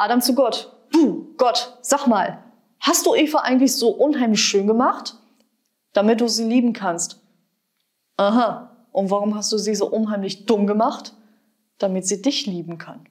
Adam zu Gott, du, Gott, sag mal, hast du Eva eigentlich so unheimlich schön gemacht, damit du sie lieben kannst? Aha, und warum hast du sie so unheimlich dumm gemacht? Damit sie dich lieben kann.